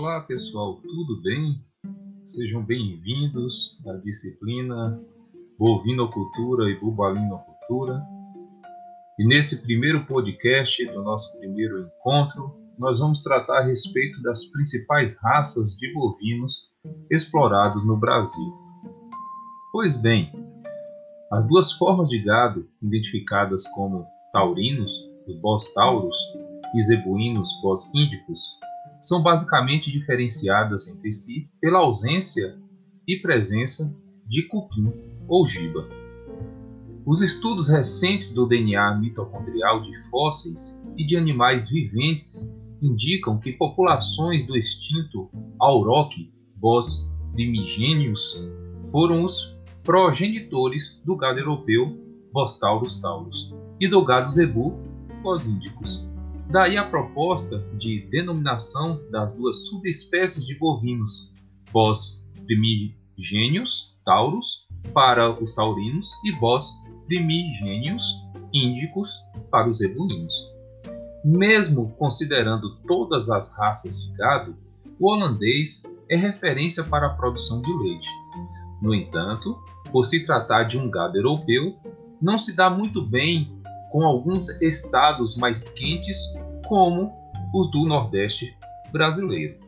Olá pessoal, tudo bem? Sejam bem-vindos à disciplina Bovinocultura e Bubalinocultura. E nesse primeiro podcast do nosso primeiro encontro, nós vamos tratar a respeito das principais raças de bovinos explorados no Brasil. Pois bem, as duas formas de gado identificadas como taurinos, os bós taurus, e zebuínos, bós índicos, são basicamente diferenciadas entre si pela ausência e presença de cupim ou giba. Os estudos recentes do DNA mitocondrial de fósseis e de animais viventes indicam que populações do extinto auroque bos primigênios foram os progenitores do gado europeu Bostaurus taurus e do gado zebu Bos índicos. Daí a proposta de denominação das duas subespécies de bovinos, Bos primigênios taurus para os taurinos e Bos primigênios índicos para os zebuínos. Mesmo considerando todas as raças de gado, o holandês é referência para a produção de leite. No entanto, por se tratar de um gado europeu, não se dá muito bem com alguns estados mais quentes, como os do Nordeste brasileiro.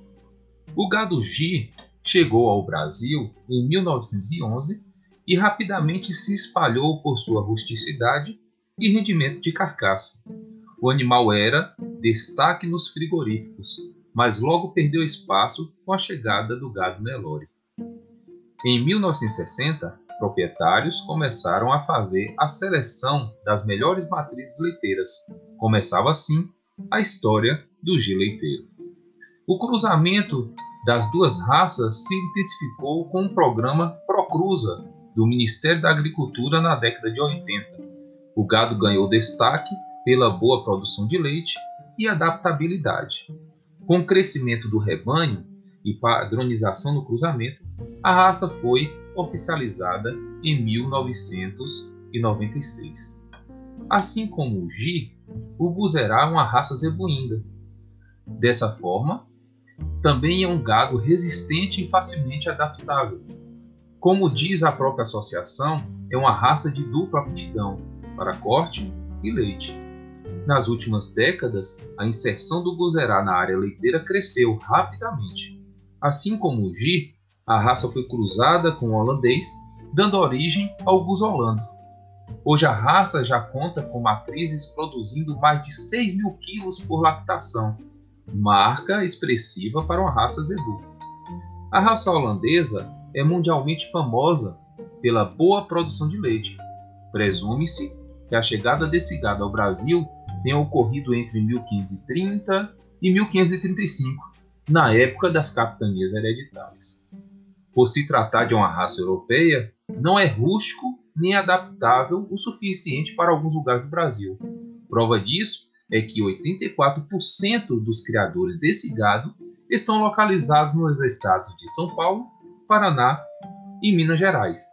O gado G chegou ao Brasil em 1911 e rapidamente se espalhou por sua rusticidade e rendimento de carcaça. O animal era destaque nos frigoríficos, mas logo perdeu espaço com a chegada do gado Nelore. Em 1960, proprietários começaram a fazer a seleção das melhores matrizes leiteiras. Começava assim a história do G leiteiro. O cruzamento das duas raças se intensificou com o programa Procruza do Ministério da Agricultura na década de 80. O gado ganhou destaque pela boa produção de leite e adaptabilidade. Com o crescimento do rebanho e padronização no cruzamento, a raça foi oficializada em 1996. Assim como o Gi, o Buzerá é uma raça zebuínda. Dessa forma, também é um gado resistente e facilmente adaptável. Como diz a própria associação, é uma raça de dupla aptidão para corte e leite. Nas últimas décadas, a inserção do Buzerá na área leiteira cresceu rapidamente. Assim como o Gi, a raça foi cruzada com o holandês, dando origem ao Busolando. Hoje a raça já conta com matrizes produzindo mais de 6 mil quilos por lactação, marca expressiva para uma raça zebu. A raça holandesa é mundialmente famosa pela boa produção de leite. Presume-se que a chegada desse gado ao Brasil tenha ocorrido entre 1530 e 1535, na época das capitanias hereditárias por se tratar de uma raça europeia, não é rústico nem adaptável o suficiente para alguns lugares do Brasil. Prova disso é que 84% dos criadores desse gado estão localizados nos estados de São Paulo, Paraná e Minas Gerais.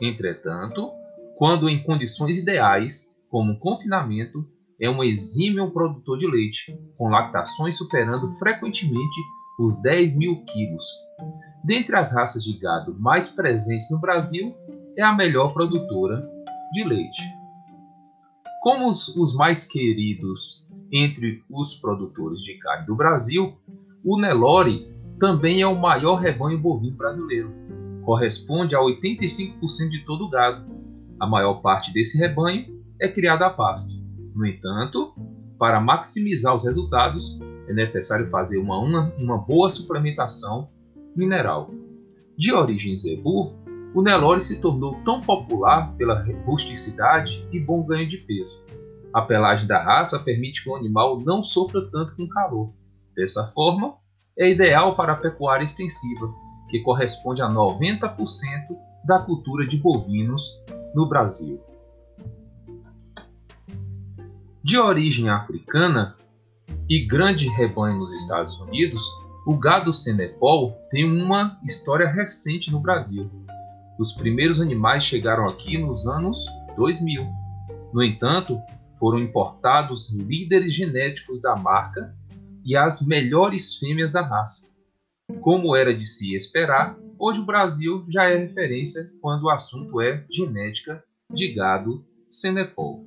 Entretanto, quando em condições ideais, como confinamento, é um exímio produtor de leite, com lactações superando frequentemente os 10 mil quilos. Dentre as raças de gado mais presentes no Brasil, é a melhor produtora de leite. Como os, os mais queridos entre os produtores de carne do Brasil, o Nelore também é o maior rebanho bovino brasileiro. Corresponde a 85% de todo o gado. A maior parte desse rebanho é criado a pasto. No entanto, para maximizar os resultados, é necessário fazer uma, uma, uma boa suplementação mineral. De origem zebu, o Nelore se tornou tão popular pela rusticidade e bom ganho de peso. A pelagem da raça permite que o animal não sofra tanto com calor. Dessa forma, é ideal para a pecuária extensiva, que corresponde a 90% da cultura de bovinos no Brasil. De origem africana e grande rebanho nos Estados Unidos, o gado Senepol tem uma história recente no Brasil. Os primeiros animais chegaram aqui nos anos 2000. No entanto, foram importados líderes genéticos da marca e as melhores fêmeas da raça. Como era de se esperar, hoje o Brasil já é referência quando o assunto é genética de gado Senepol.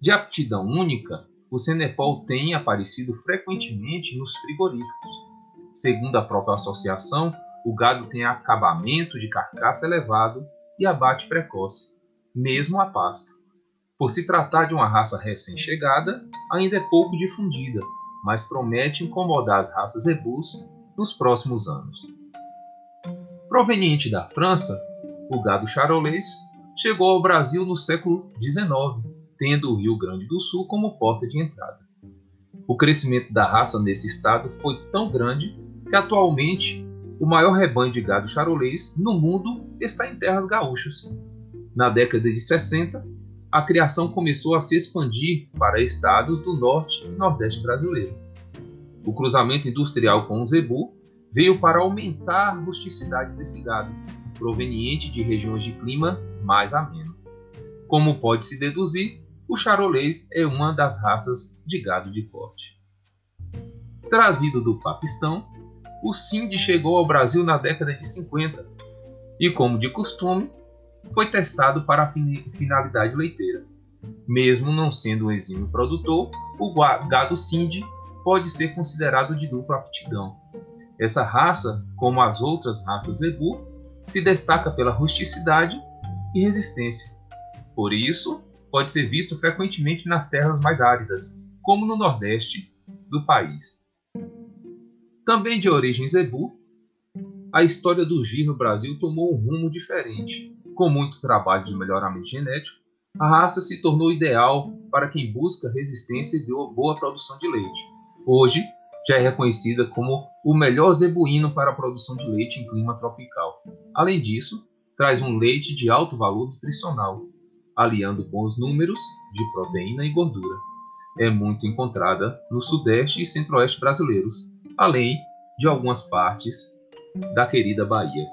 De aptidão única, o Senepol tem aparecido frequentemente nos frigoríficos. Segundo a própria associação, o gado tem acabamento de carcaça elevado e abate precoce, mesmo a pasto. Por se tratar de uma raça recém-chegada, ainda é pouco difundida, mas promete incomodar as raças zebus nos próximos anos. Proveniente da França, o gado charolês chegou ao Brasil no século XIX, tendo o Rio Grande do Sul como porta de entrada. O crescimento da raça nesse estado foi tão grande que atualmente o maior rebanho de gado charolês no mundo está em terras gaúchas. Na década de 60, a criação começou a se expandir para estados do norte e nordeste brasileiro. O cruzamento industrial com o zebu veio para aumentar a rusticidade desse gado, proveniente de regiões de clima mais ameno. Como pode se deduzir, o charolês é uma das raças de gado de corte. Trazido do Paquistão, o Sindh chegou ao Brasil na década de 50 e, como de costume, foi testado para a finalidade leiteira. Mesmo não sendo um exímio produtor, o gado Sindh pode ser considerado de dupla aptidão. Essa raça, como as outras raças zebu, se destaca pela rusticidade e resistência. Por isso, pode ser visto frequentemente nas terras mais áridas, como no nordeste do país. Também de origem zebu, a história do gir no Brasil tomou um rumo diferente. Com muito trabalho de melhoramento genético, a raça se tornou ideal para quem busca resistência e boa produção de leite. Hoje, já é reconhecida como o melhor zebuíno para a produção de leite em clima tropical. Além disso, traz um leite de alto valor nutricional, aliando bons números de proteína e gordura. É muito encontrada no sudeste e centro-oeste brasileiros, além de algumas partes da querida Bahia.